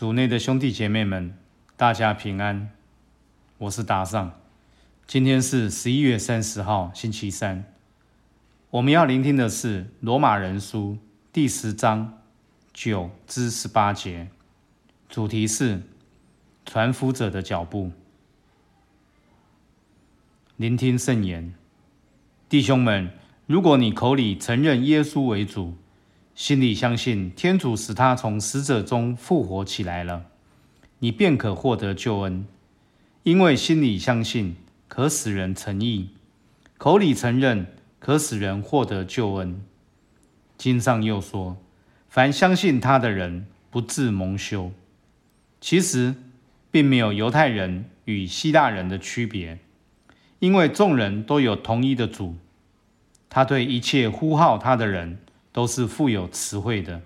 主内的兄弟姐妹们，大家平安。我是达尚。今天是十一月三十号，星期三。我们要聆听的是《罗马人书》第十章九至十八节，主题是传福者的脚步。聆听圣言，弟兄们，如果你口里承认耶稣为主，心里相信天主使他从死者中复活起来了，你便可获得救恩。因为心里相信可使人诚意，口里承认可使人获得救恩。经上又说：“凡相信他的人，不自蒙羞。”其实，并没有犹太人与希腊人的区别，因为众人都有同一的主，他对一切呼号他的人。都是富有词汇的。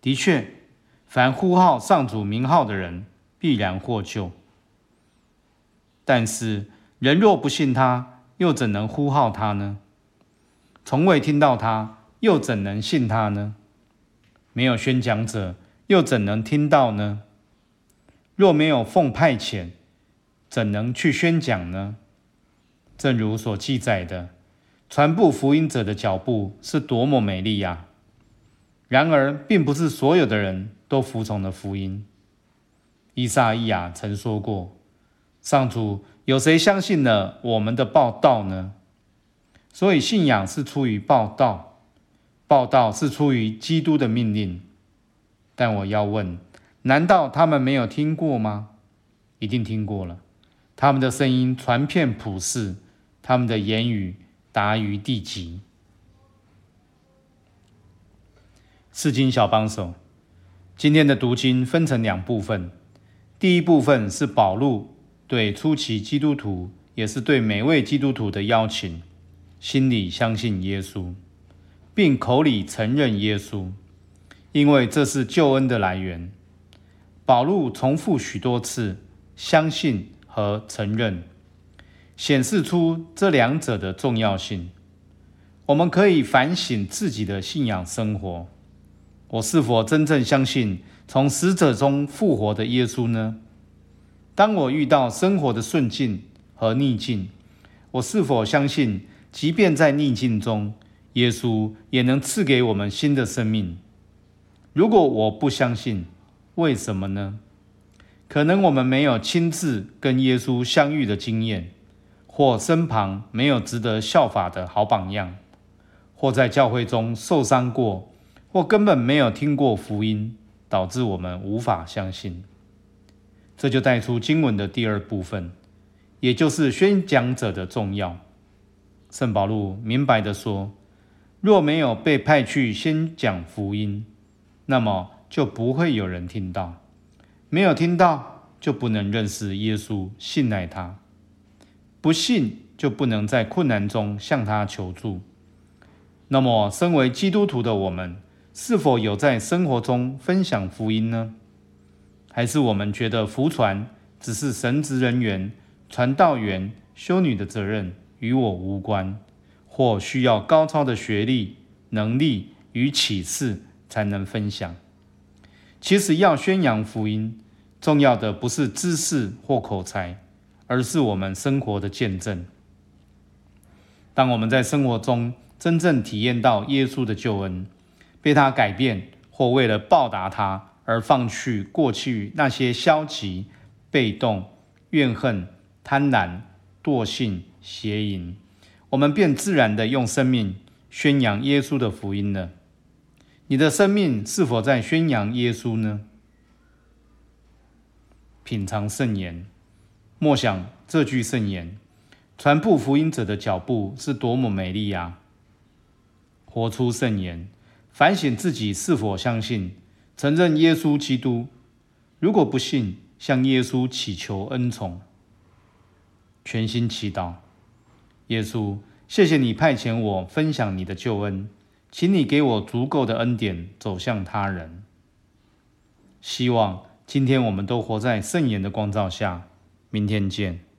的确，凡呼号上主名号的人，必然获救。但是，人若不信他，又怎能呼号他呢？从未听到他，又怎能信他呢？没有宣讲者，又怎能听到呢？若没有奉派遣，怎能去宣讲呢？正如所记载的。传播福音者的脚步是多么美丽呀！然而，并不是所有的人都服从了福音。伊萨伊亚曾说过：“上主，有谁相信了我们的报道呢？”所以，信仰是出于报道，报道是出于基督的命令。但我要问：难道他们没有听过吗？一定听过了。他们的声音传遍普世，他们的言语。达于地极。四经小帮手，今天的读经分成两部分。第一部分是保禄对初期基督徒，也是对每位基督徒的邀请：心里相信耶稣，并口里承认耶稣，因为这是救恩的来源。保禄重复许多次相信和承认。显示出这两者的重要性。我们可以反省自己的信仰生活：我是否真正相信从死者中复活的耶稣呢？当我遇到生活的顺境和逆境，我是否相信，即便在逆境中，耶稣也能赐给我们新的生命？如果我不相信，为什么呢？可能我们没有亲自跟耶稣相遇的经验。或身旁没有值得效法的好榜样，或在教会中受伤过，或根本没有听过福音，导致我们无法相信。这就带出经文的第二部分，也就是宣讲者的重要。圣保禄明白的说：若没有被派去先讲福音，那么就不会有人听到；没有听到，就不能认识耶稣，信赖他。不信就不能在困难中向他求助。那么，身为基督徒的我们，是否有在生活中分享福音呢？还是我们觉得福传只是神职人员、传道员、修女的责任，与我无关，或需要高超的学历、能力与启示才能分享？其实，要宣扬福音，重要的不是知识或口才。而是我们生活的见证。当我们在生活中真正体验到耶稣的救恩，被他改变，或为了报答他而放弃过去那些消极、被动、怨恨、贪婪、惰性、邪淫，我们便自然的用生命宣扬耶稣的福音了。你的生命是否在宣扬耶稣呢？品尝圣言。默想这句圣言，传布福音者的脚步是多么美丽呀！活出圣言，反省自己是否相信，承认耶稣基督。如果不信，向耶稣祈求恩宠，全心祈祷。耶稣，谢谢你派遣我分享你的救恩，请你给我足够的恩典，走向他人。希望今天我们都活在圣言的光照下。明天见。